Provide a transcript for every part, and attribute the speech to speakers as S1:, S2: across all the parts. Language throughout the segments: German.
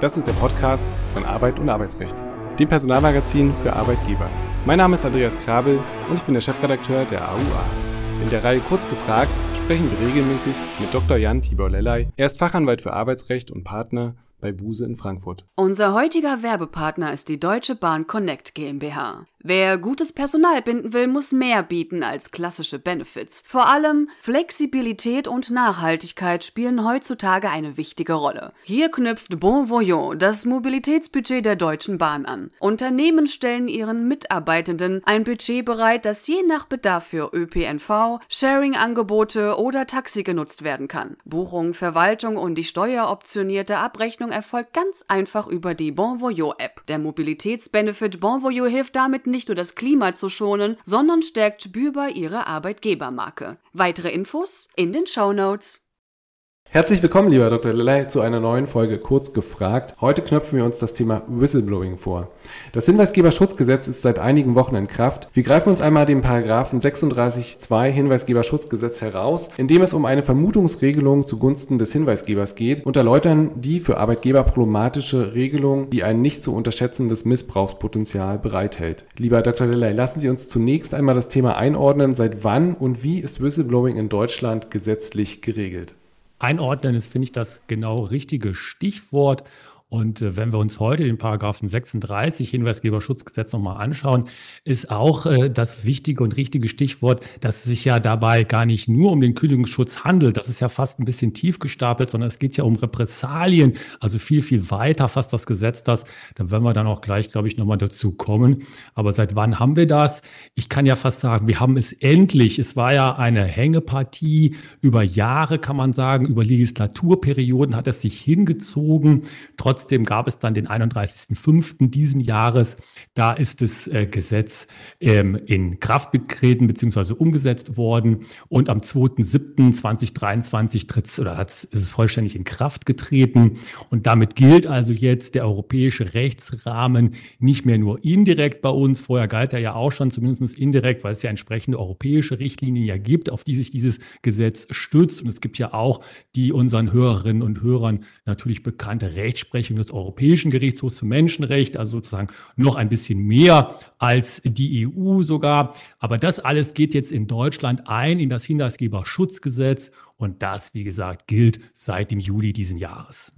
S1: Das ist der Podcast von Arbeit und Arbeitsrecht, dem Personalmagazin für Arbeitgeber. Mein Name ist Andreas Krabel und ich bin der Chefredakteur der AUA. In der Reihe Kurz gefragt sprechen wir regelmäßig mit Dr. Jan Tibor Lellay. Er ist Fachanwalt für Arbeitsrecht und Partner bei Buse in Frankfurt.
S2: Unser heutiger Werbepartner ist die Deutsche Bahn Connect GmbH. Wer gutes Personal binden will, muss mehr bieten als klassische Benefits. Vor allem Flexibilität und Nachhaltigkeit spielen heutzutage eine wichtige Rolle. Hier knüpft Bon Voyant das Mobilitätsbudget der Deutschen Bahn an. Unternehmen stellen ihren Mitarbeitenden ein Budget bereit, das je nach Bedarf für ÖPNV, Sharing-Angebote oder Taxi genutzt werden kann. Buchung, Verwaltung und die steueroptionierte Abrechnung erfolgt ganz einfach über die Bon Voyant App. Der Mobilitätsbenefit Bon Voyant hilft damit nicht nur das Klima zu schonen, sondern stärkt spürbar ihre Arbeitgebermarke. Weitere Infos in den Show Notes.
S1: Herzlich willkommen, lieber Dr. Lilley, zu einer neuen Folge Kurz gefragt. Heute knöpfen wir uns das Thema Whistleblowing vor. Das Hinweisgeberschutzgesetz ist seit einigen Wochen in Kraft. Wir greifen uns einmal den Paragraphen 36.2 Hinweisgeberschutzgesetz heraus, in dem es um eine Vermutungsregelung zugunsten des Hinweisgebers geht und erläutern die für Arbeitgeber problematische Regelung, die ein nicht zu unterschätzendes Missbrauchspotenzial bereithält. Lieber Dr. Lilley, lassen Sie uns zunächst einmal das Thema einordnen. Seit wann und wie ist Whistleblowing in Deutschland gesetzlich geregelt?
S3: Einordnen ist, finde ich, das genau richtige Stichwort. Und äh, wenn wir uns heute den Paragraphen 36 Hinweisgeberschutzgesetz nochmal anschauen, ist auch äh, das wichtige und richtige Stichwort, dass es sich ja dabei gar nicht nur um den Kündigungsschutz handelt. Das ist ja fast ein bisschen tief gestapelt, sondern es geht ja um Repressalien, also viel, viel weiter fasst das Gesetz das. Da werden wir dann auch gleich, glaube ich, nochmal dazu kommen. Aber seit wann haben wir das? Ich kann ja fast sagen, wir haben es endlich. Es war ja eine Hängepartie über Jahre, kann man sagen, über Legislaturperioden hat es sich hingezogen. Trotz Trotzdem gab es dann den 31.05. diesen Jahres. Da ist das äh, Gesetz ähm, in Kraft getreten bzw. umgesetzt worden. Und am 2.07.2023 tritt ist es vollständig in Kraft getreten. Und damit gilt also jetzt der europäische Rechtsrahmen nicht mehr nur indirekt bei uns. Vorher galt er ja auch schon, zumindest indirekt, weil es ja entsprechende europäische Richtlinien ja gibt, auf die sich dieses Gesetz stützt. Und es gibt ja auch die unseren Hörerinnen und Hörern natürlich bekannte Rechtsprechung Rechtsprechung des Europäischen Gerichtshofs für Menschenrechte, also sozusagen noch ein bisschen mehr als die EU sogar. Aber das alles geht jetzt in Deutschland ein in das Hinweisgeberschutzgesetz und das, wie gesagt, gilt seit dem Juli diesen Jahres.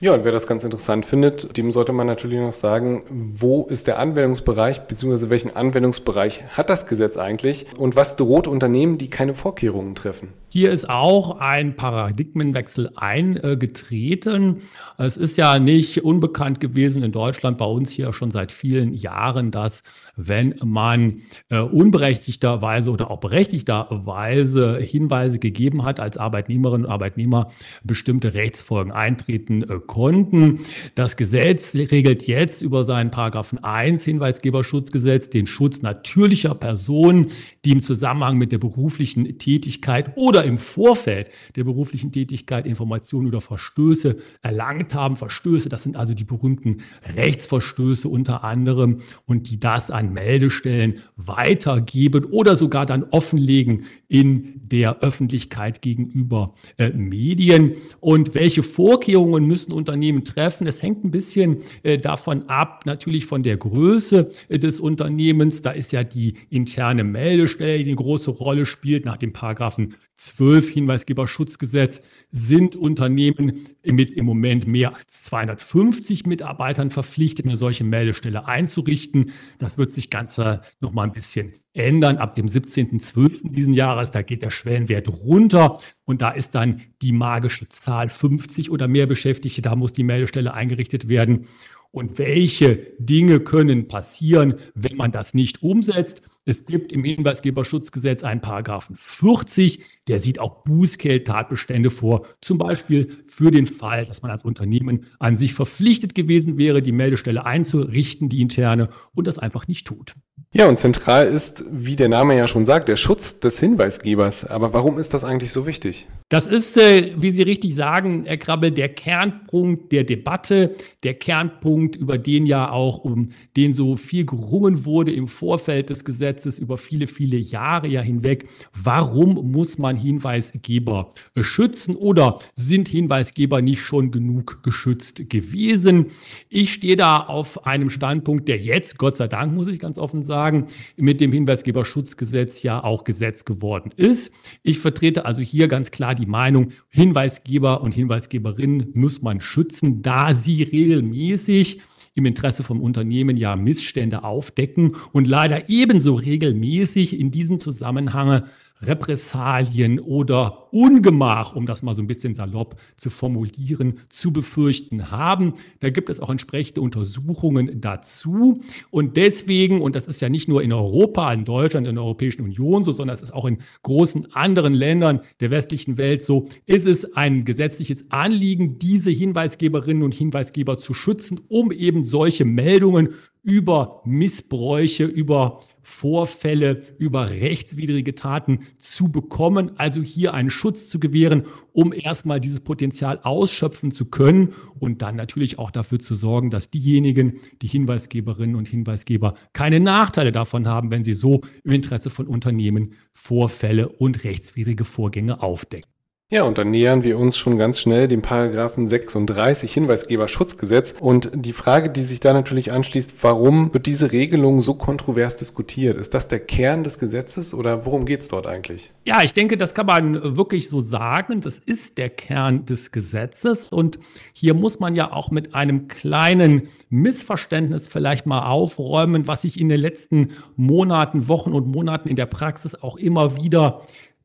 S1: Ja, und wer das ganz interessant findet, dem sollte man natürlich noch sagen, wo ist der Anwendungsbereich, beziehungsweise welchen Anwendungsbereich hat das Gesetz eigentlich und was droht Unternehmen, die keine Vorkehrungen treffen?
S3: Hier ist auch ein Paradigmenwechsel eingetreten. Es ist ja nicht unbekannt gewesen in Deutschland, bei uns hier schon seit vielen Jahren, dass wenn man äh, unberechtigterweise oder auch berechtigterweise Hinweise gegeben hat, als Arbeitnehmerinnen und Arbeitnehmer bestimmte Rechtsfolgen eintreten äh, konnten. Das Gesetz regelt jetzt über seinen Paragraphen 1 Hinweisgeberschutzgesetz den Schutz natürlicher Personen, die im Zusammenhang mit der beruflichen Tätigkeit oder im Vorfeld der beruflichen Tätigkeit Informationen oder Verstöße erlangt haben. Verstöße, das sind also die berühmten Rechtsverstöße unter anderem und die das an Meldestellen weitergeben oder sogar dann offenlegen in der Öffentlichkeit gegenüber äh, Medien. Und welche Vorkehrungen müssen Unternehmen treffen? Es hängt ein bisschen äh, davon ab, natürlich von der Größe äh, des Unternehmens. Da ist ja die interne Meldestelle, die eine große Rolle spielt nach dem Paragraphen 12 Hinweisgeberschutzgesetz sind Unternehmen mit im Moment mehr als 250 Mitarbeitern verpflichtet, eine solche Meldestelle einzurichten. Das wird sich ganz noch mal ein bisschen ändern ab dem 17.12. diesen Jahres. Da geht der Schwellenwert runter und da ist dann die magische Zahl 50 oder mehr Beschäftigte. Da muss die Meldestelle eingerichtet werden. Und welche Dinge können passieren, wenn man das nicht umsetzt? Es gibt im Hinweisgeberschutzgesetz einen Paragraphen 40, der sieht auch Bußgeldtatbestände vor, zum Beispiel für den Fall, dass man als Unternehmen an sich verpflichtet gewesen wäre, die Meldestelle einzurichten, die interne, und das einfach nicht tut.
S1: Ja, und zentral ist, wie der Name ja schon sagt, der Schutz des Hinweisgebers. Aber warum ist das eigentlich so wichtig?
S3: Das ist, äh, wie Sie richtig sagen, Herr Krabbel, der Kernpunkt der Debatte, der Kernpunkt, über den ja auch um den so viel gerungen wurde im Vorfeld des Gesetzes über viele, viele Jahre ja hinweg. Warum muss man Hinweisgeber schützen oder sind Hinweisgeber nicht schon genug geschützt gewesen? Ich stehe da auf einem Standpunkt, der jetzt, Gott sei Dank, muss ich ganz offen sagen, mit dem Hinweisgeberschutzgesetz ja auch Gesetz geworden ist. Ich vertrete also hier ganz klar die Meinung, Hinweisgeber und Hinweisgeberinnen muss man schützen, da sie regelmäßig im Interesse vom Unternehmen ja Missstände aufdecken und leider ebenso regelmäßig in diesem Zusammenhang Repressalien oder Ungemach, um das mal so ein bisschen salopp zu formulieren, zu befürchten haben. Da gibt es auch entsprechende Untersuchungen dazu. Und deswegen, und das ist ja nicht nur in Europa, in Deutschland, in der Europäischen Union so, sondern es ist auch in großen anderen Ländern der westlichen Welt so, ist es ein gesetzliches Anliegen, diese Hinweisgeberinnen und Hinweisgeber zu schützen, um eben solche Meldungen über Missbräuche, über Vorfälle, über rechtswidrige Taten zu bekommen, also hier einen Schutz zu gewähren, um erstmal dieses Potenzial ausschöpfen zu können und dann natürlich auch dafür zu sorgen, dass diejenigen, die Hinweisgeberinnen und Hinweisgeber, keine Nachteile davon haben, wenn sie so im Interesse von Unternehmen Vorfälle und rechtswidrige Vorgänge aufdecken.
S1: Ja, und dann nähern wir uns schon ganz schnell dem Paragraphen 36 Hinweisgeberschutzgesetz. Und die Frage, die sich da natürlich anschließt, warum wird diese Regelung so kontrovers diskutiert? Ist das der Kern des Gesetzes oder worum geht es dort eigentlich?
S3: Ja, ich denke, das kann man wirklich so sagen. Das ist der Kern des Gesetzes. Und hier muss man ja auch mit einem kleinen Missverständnis vielleicht mal aufräumen, was sich in den letzten Monaten, Wochen und Monaten in der Praxis auch immer wieder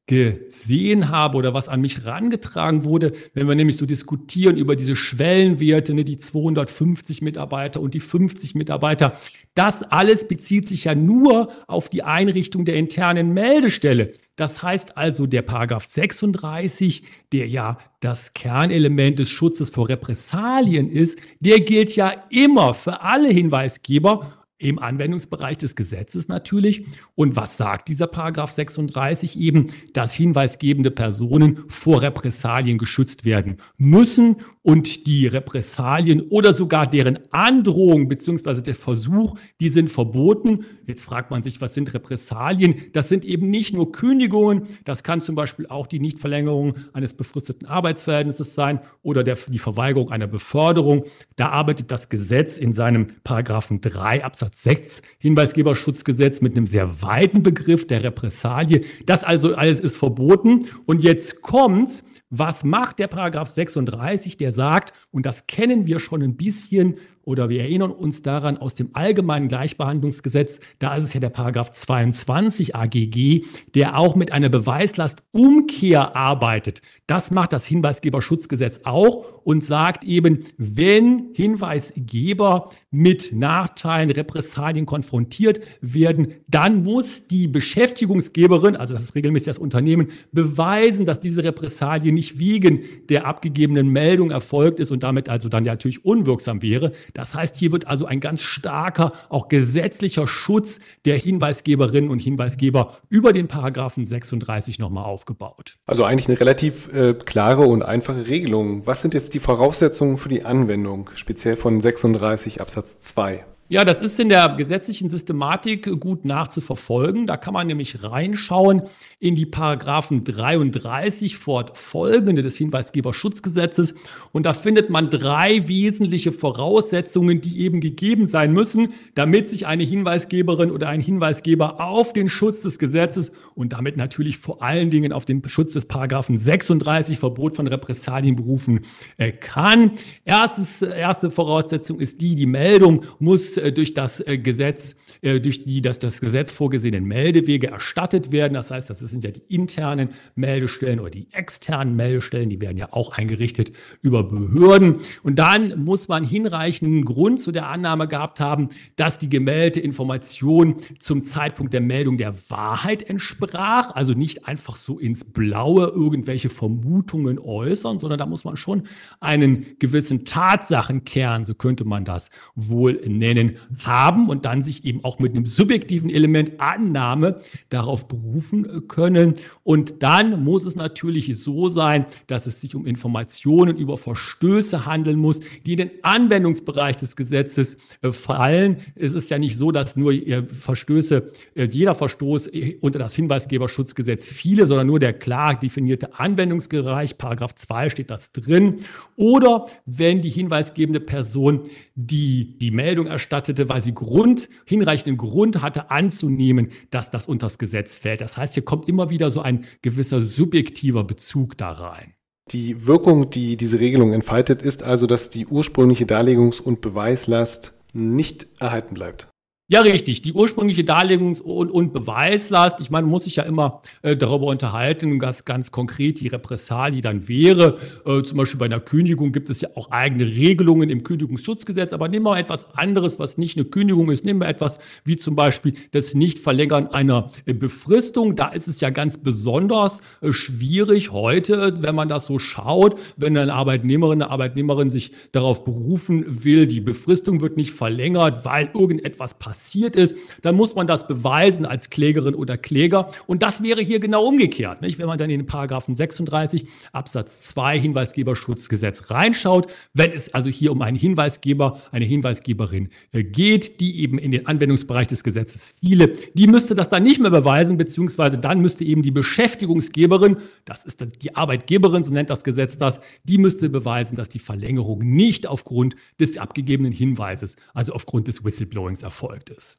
S3: gesehen habe oder was an mich herangetragen wurde, wenn wir nämlich so diskutieren über diese Schwellenwerte, ne, die 250 Mitarbeiter und die 50 Mitarbeiter, das alles bezieht sich ja nur auf die Einrichtung der internen Meldestelle. Das heißt also, der Paragraph 36, der ja das Kernelement des Schutzes vor Repressalien ist, der gilt ja immer für alle Hinweisgeber im Anwendungsbereich des Gesetzes natürlich. Und was sagt dieser Paragraph 36 eben? Dass hinweisgebende Personen vor Repressalien geschützt werden müssen und die Repressalien oder sogar deren Androhung beziehungsweise der Versuch, die sind verboten. Jetzt fragt man sich, was sind Repressalien? Das sind eben nicht nur Kündigungen, das kann zum Beispiel auch die Nichtverlängerung eines befristeten Arbeitsverhältnisses sein oder der, die Verweigerung einer Beförderung. Da arbeitet das Gesetz in seinem Paragraphen 3 Absatz 6 Hinweisgeberschutzgesetz mit einem sehr weiten Begriff der Repressalie. Das also alles ist verboten. Und jetzt kommt's was macht der Paragraph 36? Der sagt, und das kennen wir schon ein bisschen oder wir erinnern uns daran aus dem allgemeinen Gleichbehandlungsgesetz, da ist es ja der Paragraph 22 AGG, der auch mit einer Beweislastumkehr arbeitet. Das macht das Hinweisgeberschutzgesetz auch und sagt eben, wenn Hinweisgeber mit Nachteilen, Repressalien konfrontiert werden, dann muss die Beschäftigungsgeberin, also das ist regelmäßig das Unternehmen, beweisen, dass diese Repressalie nicht wegen der abgegebenen Meldung erfolgt ist und damit also dann natürlich unwirksam wäre. Das heißt, hier wird also ein ganz starker, auch gesetzlicher Schutz der Hinweisgeberinnen und Hinweisgeber über den Paragraphen 36 nochmal aufgebaut.
S1: Also eigentlich eine relativ äh, klare und einfache Regelung. Was sind jetzt die Voraussetzungen für die Anwendung, speziell von 36 Absatz 2?
S3: Ja, das ist in der gesetzlichen Systematik gut nachzuverfolgen. Da kann man nämlich reinschauen in die Paragraphen 33 fortfolgende des Hinweisgeberschutzgesetzes. Und da findet man drei wesentliche Voraussetzungen, die eben gegeben sein müssen, damit sich eine Hinweisgeberin oder ein Hinweisgeber auf den Schutz des Gesetzes und damit natürlich vor allen Dingen auf den Schutz des Paragraphen 36 Verbot von Repressalien berufen äh, kann. Erstes, erste Voraussetzung ist die, die Meldung muss durch das äh, Gesetz, durch die das, das Gesetz vorgesehenen Meldewege erstattet werden. Das heißt, das sind ja die internen Meldestellen oder die externen Meldestellen, die werden ja auch eingerichtet über Behörden. Und dann muss man hinreichenden Grund zu der Annahme gehabt haben, dass die gemeldete Information zum Zeitpunkt der Meldung der Wahrheit entsprach, also nicht einfach so ins Blaue irgendwelche Vermutungen äußern, sondern da muss man schon einen gewissen Tatsachenkern, so könnte man das wohl nennen, denn haben und dann sich eben auch mit einem subjektiven Element Annahme darauf berufen können. Und dann muss es natürlich so sein, dass es sich um Informationen über Verstöße handeln muss, die in den Anwendungsbereich des Gesetzes äh, fallen. Es ist ja nicht so, dass nur äh, Verstöße, äh, jeder Verstoß unter das Hinweisgeberschutzgesetz fiele, sondern nur der klar definierte Anwendungsbereich, Paragraph 2 steht das drin. Oder wenn die hinweisgebende Person die die Meldung erstattete, weil sie Grund, hinreichenden Grund hatte anzunehmen, dass das unter das Gesetz fällt. Das heißt, hier kommt immer wieder so ein gewisser subjektiver Bezug da rein.
S1: Die Wirkung, die diese Regelung entfaltet, ist also, dass die ursprüngliche Darlegungs- und Beweislast nicht erhalten bleibt.
S3: Ja, richtig. Die ursprüngliche Darlegungs- und, und, Beweislast, ich meine, muss sich ja immer äh, darüber unterhalten, was ganz konkret die Repressalie dann wäre. Äh, zum Beispiel bei einer Kündigung gibt es ja auch eigene Regelungen im Kündigungsschutzgesetz. Aber nehmen wir etwas anderes, was nicht eine Kündigung ist. Nehmen wir etwas wie zum Beispiel das Nichtverlängern einer äh, Befristung. Da ist es ja ganz besonders äh, schwierig heute, wenn man das so schaut, wenn eine Arbeitnehmerin, eine Arbeitnehmerin sich darauf berufen will, die Befristung wird nicht verlängert, weil irgendetwas passiert passiert ist, dann muss man das beweisen als Klägerin oder Kläger. Und das wäre hier genau umgekehrt. Nicht? Wenn man dann in den Paragraphen 36 Absatz 2 Hinweisgeberschutzgesetz reinschaut, wenn es also hier um einen Hinweisgeber, eine Hinweisgeberin äh, geht, die eben in den Anwendungsbereich des Gesetzes fiele, die müsste das dann nicht mehr beweisen, beziehungsweise dann müsste eben die Beschäftigungsgeberin, das ist die Arbeitgeberin, so nennt das Gesetz das, die müsste beweisen, dass die Verlängerung nicht aufgrund des abgegebenen Hinweises, also aufgrund des Whistleblowings erfolgt erfolgt ist.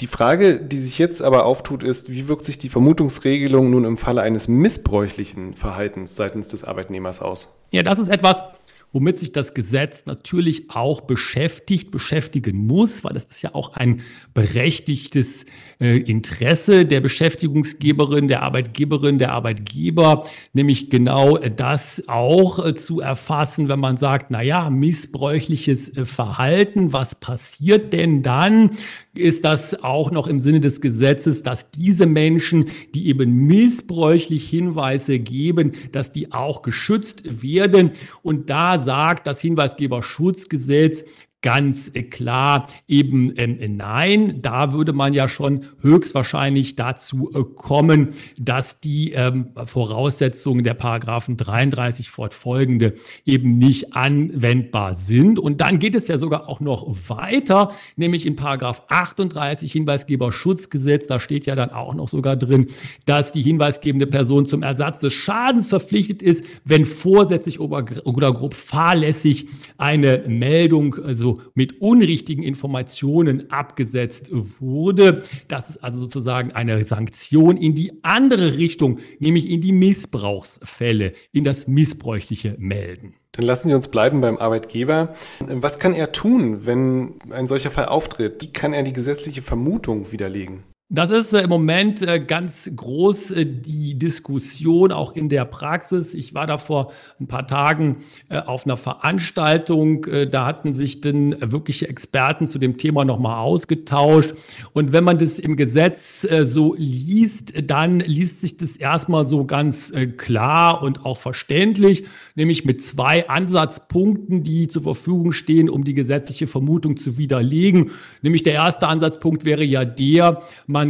S1: Die Frage, die sich jetzt aber auftut, ist, wie wirkt sich die Vermutungsregelung nun im Falle eines missbräuchlichen Verhaltens seitens des Arbeitnehmers aus?
S3: Ja, das ist etwas, womit sich das Gesetz natürlich auch beschäftigt, beschäftigen muss, weil das ist ja auch ein berechtigtes äh, Interesse der Beschäftigungsgeberin, der Arbeitgeberin, der Arbeitgeber, nämlich genau das auch äh, zu erfassen, wenn man sagt, na ja, missbräuchliches äh, Verhalten, was passiert denn dann? Ist das auch noch im Sinne des Gesetzes, dass diese Menschen, die eben missbräuchlich Hinweise geben, dass die auch geschützt werden? Und da sagt das Hinweisgeberschutzgesetz ganz klar eben ähm, nein. Da würde man ja schon höchstwahrscheinlich dazu äh, kommen, dass die ähm, Voraussetzungen der Paragraphen 33 fortfolgende eben nicht anwendbar sind. Und dann geht es ja sogar auch noch weiter, nämlich in Paragraph 38 Hinweisgeberschutzgesetz, da steht ja dann auch noch sogar drin, dass die hinweisgebende Person zum Ersatz des Schadens verpflichtet ist, wenn vorsätzlich oder grob fahrlässig eine Meldung, also also mit unrichtigen Informationen abgesetzt wurde. Das ist also sozusagen eine Sanktion in die andere Richtung, nämlich in die Missbrauchsfälle, in das missbräuchliche Melden.
S1: Dann lassen Sie uns bleiben beim Arbeitgeber. Was kann er tun, wenn ein solcher Fall auftritt? Wie kann er die gesetzliche Vermutung widerlegen?
S3: Das ist äh, im Moment äh, ganz groß äh, die Diskussion auch in der Praxis. Ich war da vor ein paar Tagen auf einer Veranstaltung. Da hatten sich dann wirkliche Experten zu dem Thema nochmal ausgetauscht. Und wenn man das im Gesetz so liest, dann liest sich das erstmal so ganz klar und auch verständlich, nämlich mit zwei Ansatzpunkten, die zur Verfügung stehen, um die gesetzliche Vermutung zu widerlegen. Nämlich der erste Ansatzpunkt wäre ja der,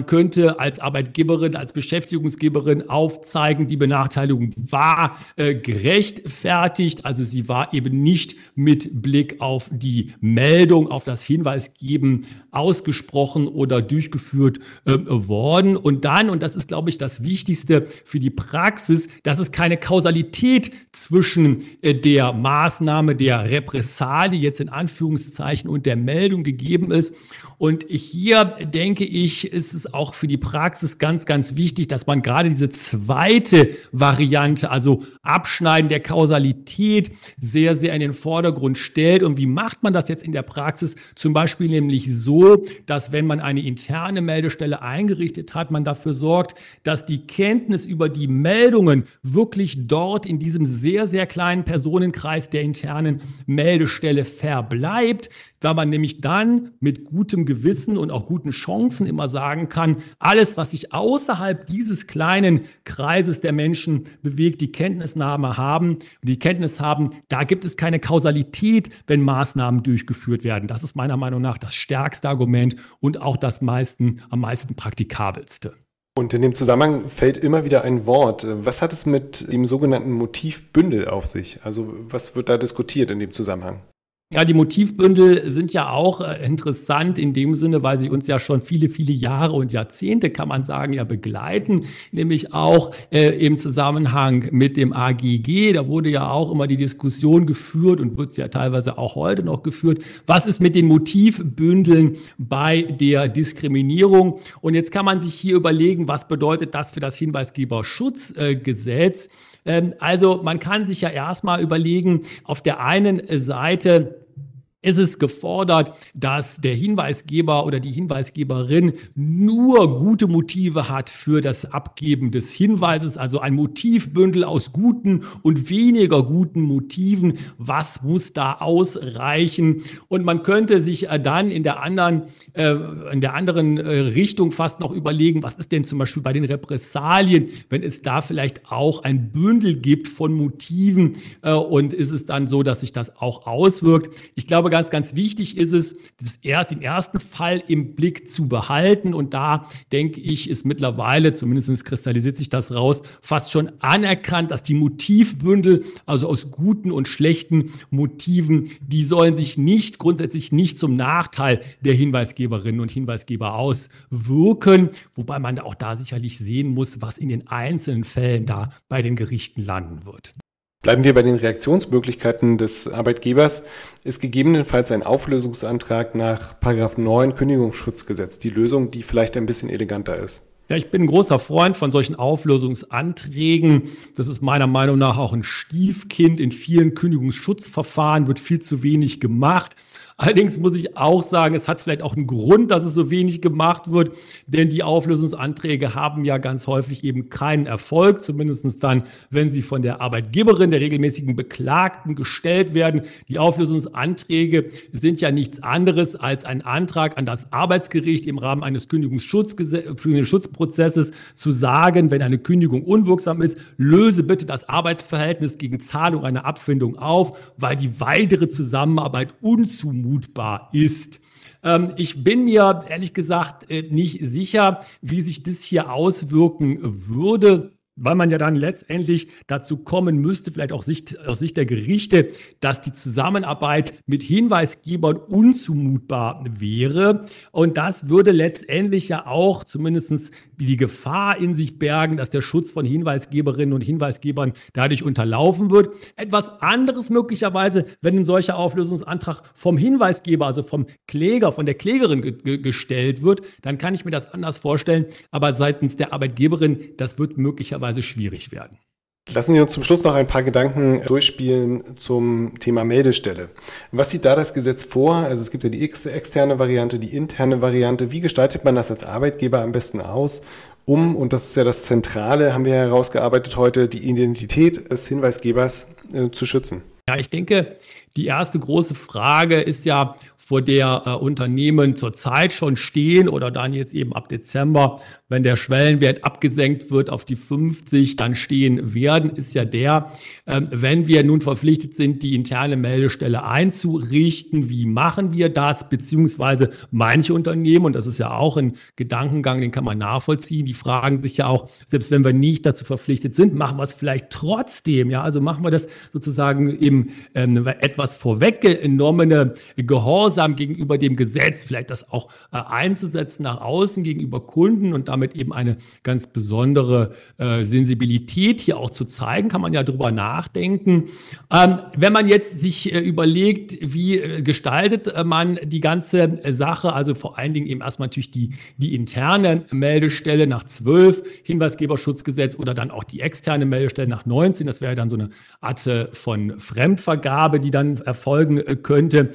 S3: könnte als Arbeitgeberin, als Beschäftigungsgeberin aufzeigen, die Benachteiligung war äh, gerechtfertigt. Also sie war eben nicht mit Blick auf die Meldung, auf das Hinweisgeben ausgesprochen oder durchgeführt äh, worden. Und dann, und das ist, glaube ich, das Wichtigste für die Praxis, dass es keine Kausalität zwischen äh, der Maßnahme der Repressalie jetzt in Anführungszeichen und der Meldung gegeben ist. Und hier denke ich, ist auch für die Praxis ganz, ganz wichtig, dass man gerade diese zweite Variante, also Abschneiden der Kausalität, sehr, sehr in den Vordergrund stellt. Und wie macht man das jetzt in der Praxis? Zum Beispiel nämlich so, dass wenn man eine interne Meldestelle eingerichtet hat, man dafür sorgt, dass die Kenntnis über die Meldungen wirklich dort in diesem sehr, sehr kleinen Personenkreis der internen Meldestelle verbleibt, da man nämlich dann mit gutem Gewissen und auch guten Chancen immer sagen kann, alles, was sich außerhalb dieses kleinen Kreises der Menschen bewegt, die Kenntnisnahme haben, die Kenntnis haben, da gibt es keine Kausalität, wenn Maßnahmen durchgeführt werden. Das ist meiner Meinung nach das stärkste Argument und auch das meisten, am meisten praktikabelste.
S1: Und in dem Zusammenhang fällt immer wieder ein Wort. Was hat es mit dem sogenannten Motivbündel auf sich? Also was wird da diskutiert in dem Zusammenhang?
S3: Ja, die Motivbündel sind ja auch äh, interessant in dem Sinne, weil sie uns ja schon viele, viele Jahre und Jahrzehnte, kann man sagen, ja begleiten, nämlich auch äh, im Zusammenhang mit dem AGG. Da wurde ja auch immer die Diskussion geführt und wird ja teilweise auch heute noch geführt. Was ist mit den Motivbündeln bei der Diskriminierung? Und jetzt kann man sich hier überlegen, was bedeutet das für das Hinweisgeberschutzgesetz? Ähm, also man kann sich ja erstmal überlegen, auf der einen Seite, ist es gefordert, dass der Hinweisgeber oder die Hinweisgeberin nur gute Motive hat für das Abgeben des Hinweises, also ein Motivbündel aus guten und weniger guten Motiven. Was muss da ausreichen? Und man könnte sich äh, dann in der anderen, äh, in der anderen äh, Richtung fast noch überlegen, was ist denn zum Beispiel bei den Repressalien, wenn es da vielleicht auch ein Bündel gibt von Motiven äh, und ist es dann so, dass sich das auch auswirkt? Ich glaube, glaube, ganz, ganz wichtig ist es, das, den ersten Fall im Blick zu behalten. Und da denke ich, ist mittlerweile, zumindest kristallisiert sich das raus, fast schon anerkannt, dass die Motivbündel, also aus guten und schlechten Motiven, die sollen sich nicht, grundsätzlich nicht zum Nachteil der Hinweisgeberinnen und Hinweisgeber auswirken. Wobei man auch da sicherlich sehen muss, was in den einzelnen Fällen da bei den Gerichten landen wird.
S1: Bleiben wir bei den Reaktionsmöglichkeiten des Arbeitgebers. Ist gegebenenfalls ein Auflösungsantrag nach 9 Kündigungsschutzgesetz die Lösung, die vielleicht ein bisschen eleganter ist?
S3: Ja, ich bin ein großer Freund von solchen Auflösungsanträgen. Das ist meiner Meinung nach auch ein Stiefkind. In vielen Kündigungsschutzverfahren wird viel zu wenig gemacht. Allerdings muss ich auch sagen, es hat vielleicht auch einen Grund, dass es so wenig gemacht wird, denn die Auflösungsanträge haben ja ganz häufig eben keinen Erfolg, zumindest dann, wenn sie von der Arbeitgeberin, der regelmäßigen Beklagten gestellt werden. Die Auflösungsanträge sind ja nichts anderes als ein Antrag an das Arbeitsgericht im Rahmen eines Kündigungsschutzprozesses zu sagen, wenn eine Kündigung unwirksam ist, löse bitte das Arbeitsverhältnis gegen Zahlung einer Abfindung auf, weil die weitere Zusammenarbeit unzumutbar zumutbar ist. Ähm, ich bin mir ehrlich gesagt äh, nicht sicher, wie sich das hier auswirken würde weil man ja dann letztendlich dazu kommen müsste, vielleicht auch Sicht, aus Sicht der Gerichte, dass die Zusammenarbeit mit Hinweisgebern unzumutbar wäre. Und das würde letztendlich ja auch zumindest die Gefahr in sich bergen, dass der Schutz von Hinweisgeberinnen und Hinweisgebern dadurch unterlaufen wird. Etwas anderes möglicherweise, wenn ein solcher Auflösungsantrag vom Hinweisgeber, also vom Kläger, von der Klägerin ge gestellt wird, dann kann ich mir das anders vorstellen. Aber seitens der Arbeitgeberin, das wird möglicherweise möglicherweise schwierig werden.
S1: Lassen Sie uns zum Schluss noch ein paar Gedanken durchspielen zum Thema Meldestelle. Was sieht da das Gesetz vor? Also es gibt ja die externe Variante, die interne Variante. Wie gestaltet man das als Arbeitgeber am besten aus, um, und das ist ja das Zentrale, haben wir herausgearbeitet heute, die Identität des Hinweisgebers äh, zu schützen?
S3: Ja, ich denke, die erste große Frage ist ja, vor der äh, Unternehmen zurzeit schon stehen oder dann jetzt eben ab Dezember, wenn der Schwellenwert abgesenkt wird auf die 50, dann stehen werden, ist ja der, äh, wenn wir nun verpflichtet sind, die interne Meldestelle einzurichten, wie machen wir das? Beziehungsweise manche Unternehmen, und das ist ja auch ein Gedankengang, den kann man nachvollziehen, die fragen sich ja auch, selbst wenn wir nicht dazu verpflichtet sind, machen wir es vielleicht trotzdem, ja, also machen wir das sozusagen im ähm, etwas vorweggenommene Gehorsam gehorsam gegenüber dem Gesetz, vielleicht das auch äh, einzusetzen nach außen gegenüber Kunden und damit eben eine ganz besondere äh, Sensibilität hier auch zu zeigen, kann man ja drüber nachdenken. Ähm, wenn man jetzt sich äh, überlegt, wie äh, gestaltet äh, man die ganze Sache, also vor allen Dingen eben erstmal natürlich die, die interne Meldestelle nach 12 Hinweisgeberschutzgesetz oder dann auch die externe Meldestelle nach 19, das wäre dann so eine Art äh, von Fremd Fremdvergabe, die dann erfolgen äh, könnte.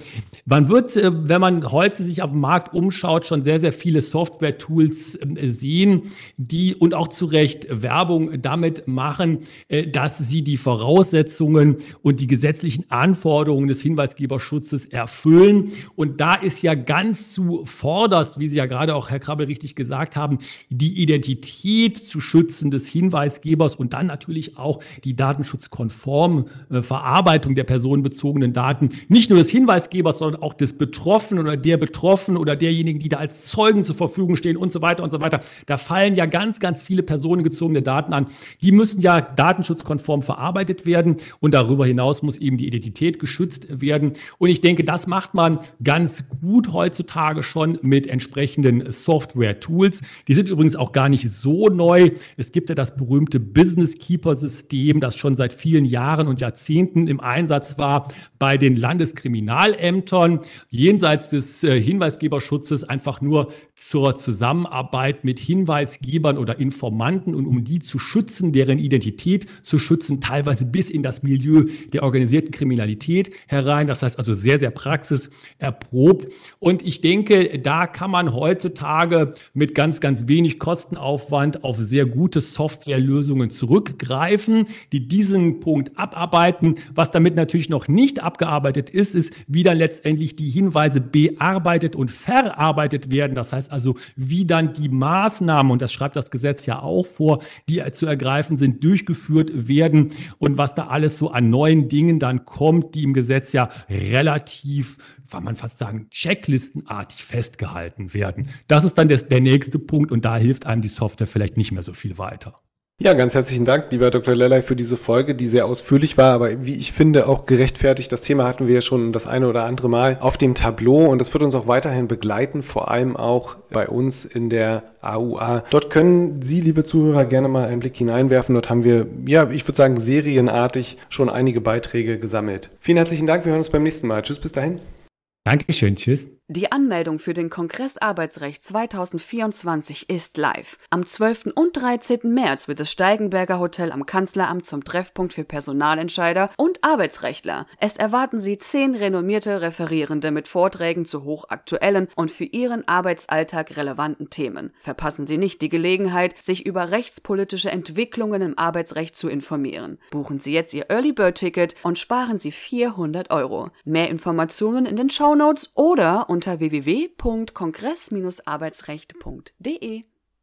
S3: Man wird, äh, wenn man heute sich auf dem Markt umschaut, schon sehr, sehr viele Software-Tools äh, sehen, die und auch zu Recht Werbung damit machen, äh, dass sie die Voraussetzungen und die gesetzlichen Anforderungen des Hinweisgeberschutzes erfüllen. Und da ist ja ganz zuvorderst, wie Sie ja gerade auch, Herr Krabbel, richtig gesagt haben, die Identität zu schützen des Hinweisgebers und dann natürlich auch die datenschutzkonforme Verarbeitung der personenbezogenen Daten, nicht nur des Hinweisgebers, sondern auch des Betroffenen oder der Betroffenen oder derjenigen, die da als Zeugen zur Verfügung stehen und so weiter und so weiter. Da fallen ja ganz, ganz viele personenbezogene Daten an. Die müssen ja datenschutzkonform verarbeitet werden und darüber hinaus muss eben die Identität geschützt werden. Und ich denke, das macht man ganz gut heutzutage schon mit entsprechenden Software-Tools. Die sind übrigens auch gar nicht so neu. Es gibt ja das berühmte Business Keeper-System, das schon seit vielen Jahren und Jahrzehnten im Einsatz war bei den Landeskriminalämtern, jenseits des äh, Hinweisgeberschutzes einfach nur zur Zusammenarbeit mit Hinweisgebern oder Informanten und um die zu schützen, deren Identität zu schützen, teilweise bis in das Milieu der organisierten Kriminalität herein. Das heißt also sehr, sehr praxiserprobt. Und ich denke, da kann man heutzutage mit ganz, ganz wenig Kostenaufwand auf sehr gute Softwarelösungen zurückgreifen, die diesen Punkt abarbeiten. Was damit natürlich noch nicht abgearbeitet ist, ist, wie dann letztendlich die Hinweise bearbeitet und verarbeitet werden. Das heißt also, wie dann die Maßnahmen, und das schreibt das Gesetz ja auch vor, die zu ergreifen sind, durchgeführt werden und was da alles so an neuen Dingen dann kommt, die im Gesetz ja relativ kann man fast sagen, checklistenartig festgehalten werden. Das ist dann des, der nächste Punkt und da hilft einem die Software vielleicht nicht mehr so viel weiter.
S1: Ja, ganz herzlichen Dank, lieber Dr. Lellay, für diese Folge, die sehr ausführlich war, aber wie ich finde, auch gerechtfertigt. Das Thema hatten wir ja schon das eine oder andere Mal auf dem Tableau und das wird uns auch weiterhin begleiten, vor allem auch bei uns in der AUA. Dort können Sie, liebe Zuhörer, gerne mal einen Blick hineinwerfen. Dort haben wir, ja, ich würde sagen, serienartig schon einige Beiträge gesammelt. Vielen herzlichen Dank, wir hören uns beim nächsten Mal. Tschüss, bis dahin.
S3: Dankeschön, tschüss.
S2: Die Anmeldung für den Kongress Arbeitsrecht 2024 ist live. Am 12. und 13. März wird das Steigenberger Hotel am Kanzleramt zum Treffpunkt für Personalentscheider und Arbeitsrechtler. Es erwarten Sie zehn renommierte Referierende mit Vorträgen zu hochaktuellen und für Ihren Arbeitsalltag relevanten Themen. Verpassen Sie nicht die Gelegenheit, sich über rechtspolitische Entwicklungen im Arbeitsrecht zu informieren. Buchen Sie jetzt Ihr Early Bird Ticket und sparen Sie 400 Euro. Mehr Informationen in den Shownotes oder unter www.kongress-arbeitsrecht.de.